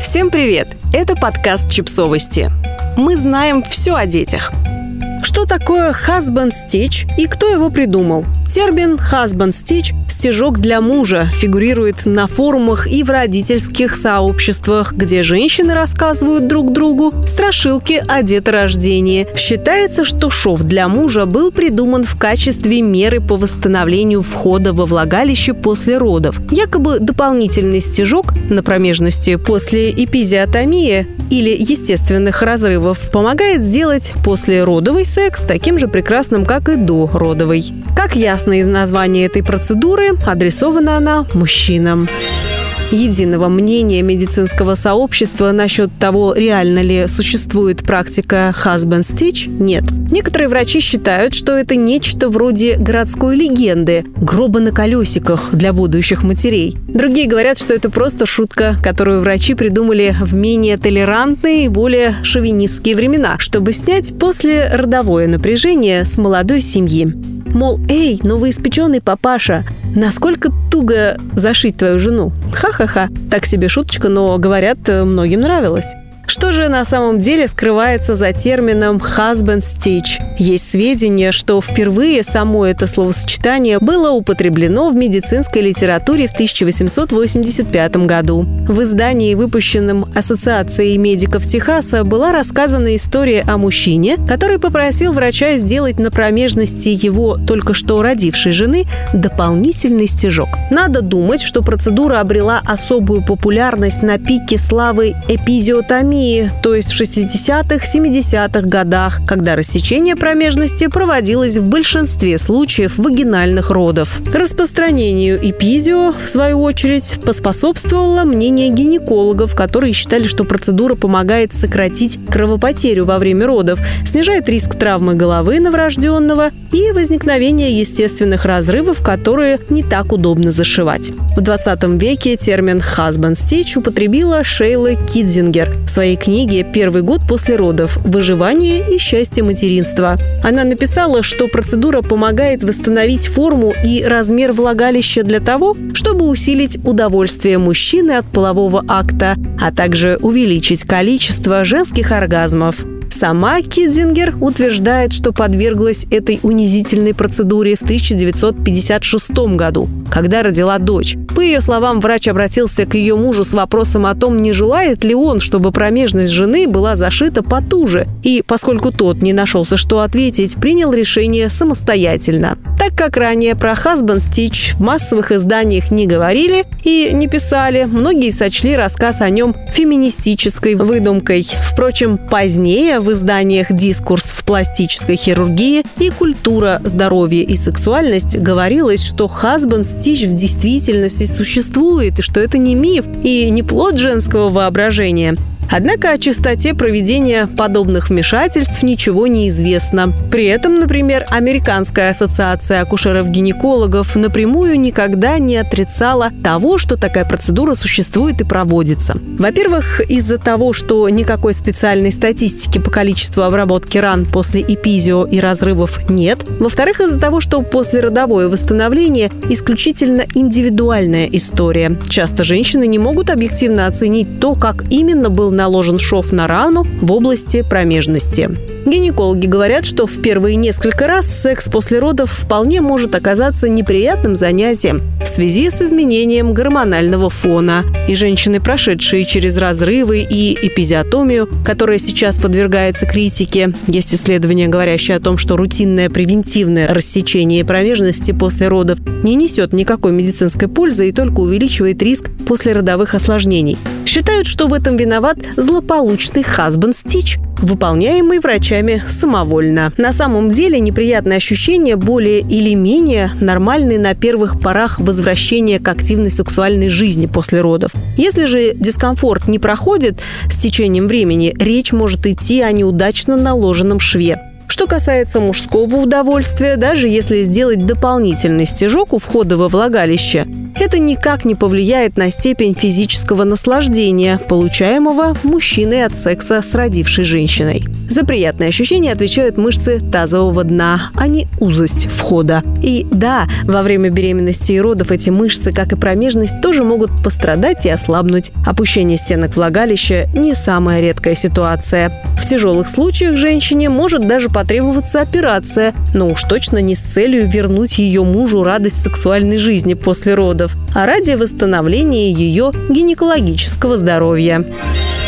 Всем привет! Это подкаст «Чипсовости». Мы знаем все о детях. Что такое husband stitch и кто его придумал? Термин husband stitch стежок для мужа фигурирует на форумах и в родительских сообществах, где женщины рассказывают друг другу страшилки о деторождении. Считается, что шов для мужа был придуман в качестве меры по восстановлению входа во влагалище после родов. Якобы дополнительный стежок на промежности после эпизиотомии или естественных разрывов помогает сделать послеродовый секс таким же прекрасным, как и до родовый. Как ясно из названия этой процедуры, адресована она мужчинам. Единого мнения медицинского сообщества насчет того, реально ли существует практика husband stitch, нет. Некоторые врачи считают, что это нечто вроде городской легенды, гроба на колесиках для будущих матерей. Другие говорят, что это просто шутка, которую врачи придумали в менее толерантные и более шовинистские времена, чтобы снять после родовое напряжение с молодой семьи. Мол, эй, новоиспеченный папаша, насколько туго зашить твою жену? Ха-ха-ха. Так себе шуточка, но, говорят, многим нравилось. Что же на самом деле скрывается за термином husband stitch? Есть сведения, что впервые само это словосочетание было употреблено в медицинской литературе в 1885 году. В издании, выпущенном Ассоциацией медиков Техаса, была рассказана история о мужчине, который попросил врача сделать на промежности его только что родившей жены дополнительный стежок. Надо думать, что процедура обрела особую популярность на пике славы эпизиотомии пандемии, то есть в 60-х, 70-х годах, когда рассечение промежности проводилось в большинстве случаев вагинальных родов. Распространению эпизио, в свою очередь, поспособствовало мнение гинекологов, которые считали, что процедура помогает сократить кровопотерю во время родов, снижает риск травмы головы новорожденного и возникновения естественных разрывов, которые не так удобно зашивать. В 20 веке термин «husband stitch» употребила Шейла Кидзингер в своей книге «Первый год после родов. Выживание и счастье материнства». Она написала, что процедура помогает восстановить форму и размер влагалища для того, чтобы усилить удовольствие мужчины от полового акта, а также увеличить количество женских оргазмов. Сама Кидзингер утверждает, что подверглась этой унизительной процедуре в 1956 году, когда родила дочь. По ее словам, врач обратился к ее мужу с вопросом о том, не желает ли он, чтобы промежность жены была зашита потуже. И поскольку тот не нашелся, что ответить, принял решение самостоятельно. Так как ранее про Husband Stitch в массовых изданиях не говорили и не писали, многие сочли рассказ о нем феминистической выдумкой. Впрочем, позднее в изданиях «Дискурс в пластической хирургии» и «Культура, здоровье и сексуальность» говорилось, что Husband Stitch в действительности существует, и что это не миф и не плод женского воображения. Однако о частоте проведения подобных вмешательств ничего не известно. При этом, например, Американская ассоциация акушеров-гинекологов напрямую никогда не отрицала того, что такая процедура существует и проводится. Во-первых, из-за того, что никакой специальной статистики по количеству обработки ран после эпизио и разрывов нет. Во-вторых, из-за того, что послеродовое восстановление исключительно индивидуальная история. Часто женщины не могут объективно оценить то, как именно был наложен шов на рану в области промежности. Гинекологи говорят, что в первые несколько раз секс после родов вполне может оказаться неприятным занятием в связи с изменением гормонального фона. И женщины, прошедшие через разрывы и эпизиотомию, которая сейчас подвергается критике, есть исследования, говорящие о том, что рутинное превентивное рассечение промежности после родов не несет никакой медицинской пользы и только увеличивает риск послеродовых осложнений. Считают, что в этом виноват злополучный husband stitch, выполняемый врачами самовольно. На самом деле неприятные ощущения более или менее нормальны на первых порах возвращения к активной сексуальной жизни после родов. Если же дискомфорт не проходит с течением времени, речь может идти о неудачно наложенном шве. Что касается мужского удовольствия, даже если сделать дополнительный стежок у входа во влагалище, это никак не повлияет на степень физического наслаждения, получаемого мужчиной от секса с родившей женщиной. За приятные ощущения отвечают мышцы тазового дна, а не узость входа. И да, во время беременности и родов эти мышцы, как и промежность, тоже могут пострадать и ослабнуть. Опущение стенок влагалища – не самая редкая ситуация. В тяжелых случаях женщине может даже потребоваться операция, но уж точно не с целью вернуть ее мужу радость сексуальной жизни после родов, а ради восстановления ее гинекологического здоровья.